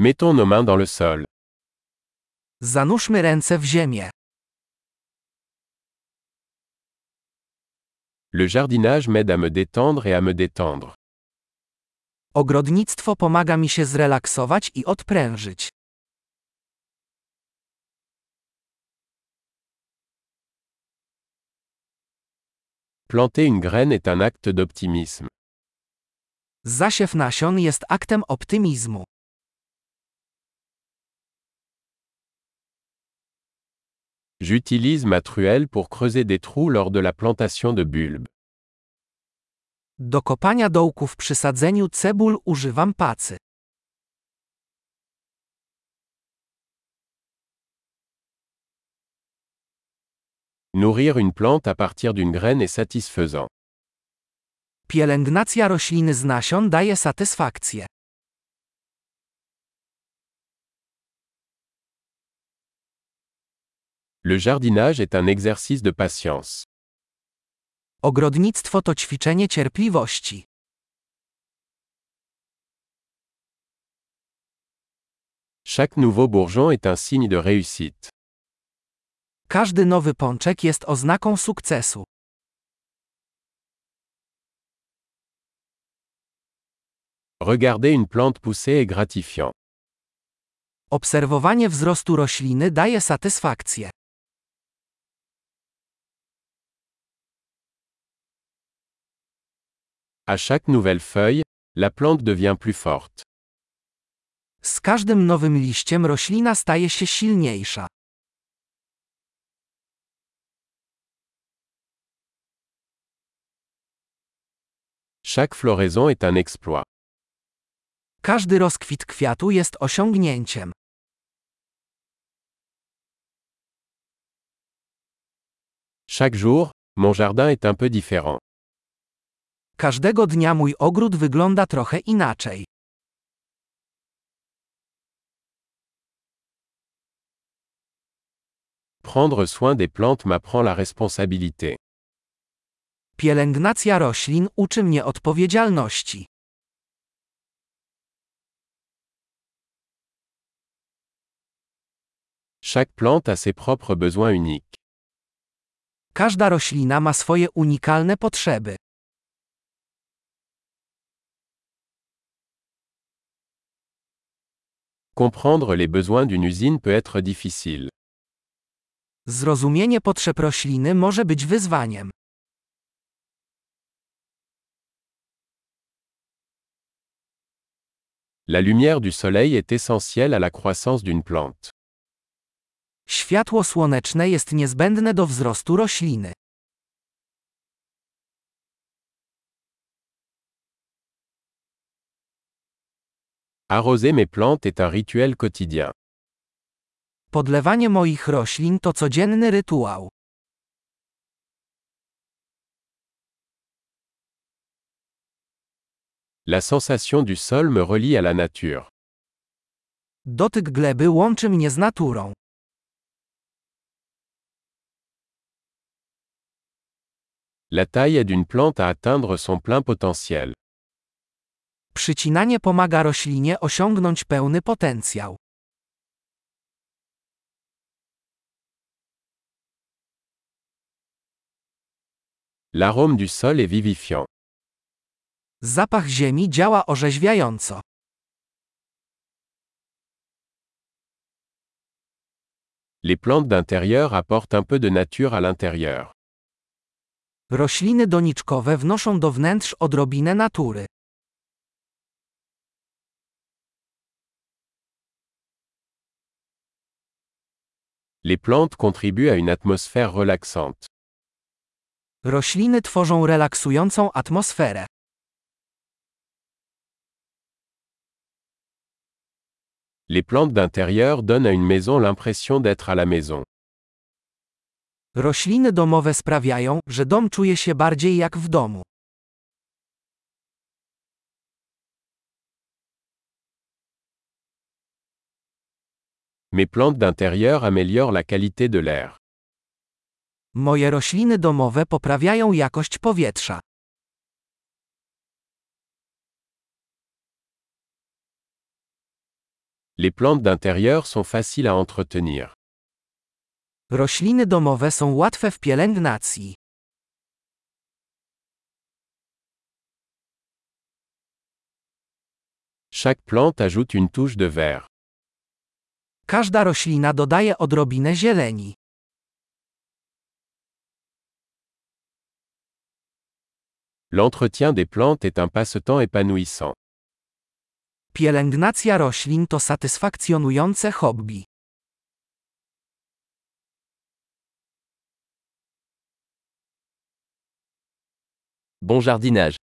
Mettons nos mains dans le sol. Zanurzmy ręce w ziemię. Le jardinage m'aide à me détendre et à me détendre. Ogrodnictwo pomaga mi się zrelaksować i odprężyć. Planter une graine est un acte d'optimisme. Zasiew nasion jest aktem optymizmu. J'utilise ma truelle pour creuser des trous lors de la plantation de bulbes. Do kopania dołków przy sadzeniu cebul używam pacy. Nourrir une plante à partir d'une graine est satisfaisant. Pielęgnacja rośliny z nasion daje satysfakcję. Le jardinage est un exercice de patience. Ogrodnictwo to ćwiczenie cierpliwości. Chaque nouveau bourgeon est un signe de réussite. Każdy nowy pączek jest oznaką sukcesu. Regarder une plante pousser est gratifiant. Obserwowanie wzrostu rośliny daje satysfakcję. À chaque nouvelle feuille, la plante devient plus forte. Z każdym nowym liściem roślina staje się silniejsza. Chaque floraison est un exploit. Każdy rozkwit kwiatu jest osiągnięciem. Chaque jour, mon jardin est un peu différent. Każdego dnia mój ogród wygląda trochę inaczej. Prendre soin des plantes m'apprend la responsabilité. Pielęgnacja roślin uczy mnie odpowiedzialności. Chaque plante a ses propres besoins uniques. Każda roślina ma swoje unikalne potrzeby. Comprendre les besoins d'une usine peut être difficile. Zrozumienie potrzeb rośliny może być wyzwaniem. La lumière du soleil est essentielle à la croissance d'une plante. Światło słoneczne jest niezbędne do wzrostu rośliny. Arroser mes plantes est un rituel quotidien. Podlewanie moich roślin to codzienny rytuał. La sensation du sol me relie à la nature. Dotyk gleby łączy mnie z naturą. La taille aide une plante à atteindre son plein potentiel. Przycinanie pomaga roślinie osiągnąć pełny potencjał. L'arôme du sol est vivifiant. Zapach ziemi działa orzeźwiająco. Les plantes d'intérieur apportent un peu de nature à l'intérieur. Rośliny doniczkowe wnoszą do wnętrz odrobinę natury. Les plantes contribuent à une atmosphère relaxante. Rośliny tworzą relaksującą atmosferę. Les plantes d'intérieur donnent à une maison l'impression d'être à la maison. Rośliny domowe sprawiają, że dom czuje się bardziej jak w domu. Mes plantes d'intérieur améliorent la qualité de l'air. Moje rośliny domowe poprawiają jakość powietrza. Les plantes d'intérieur sont faciles à entretenir. Rośliny domowe są łatwe w pielęgnacji. Chaque plante ajoute une touche de vert. Każda roślina dodaje odrobinę zieleni. L'entretien des plantes est un passe-temps épanouissant. Pielęgnacja roślin to satysfakcjonujące hobby. Bon jardinage.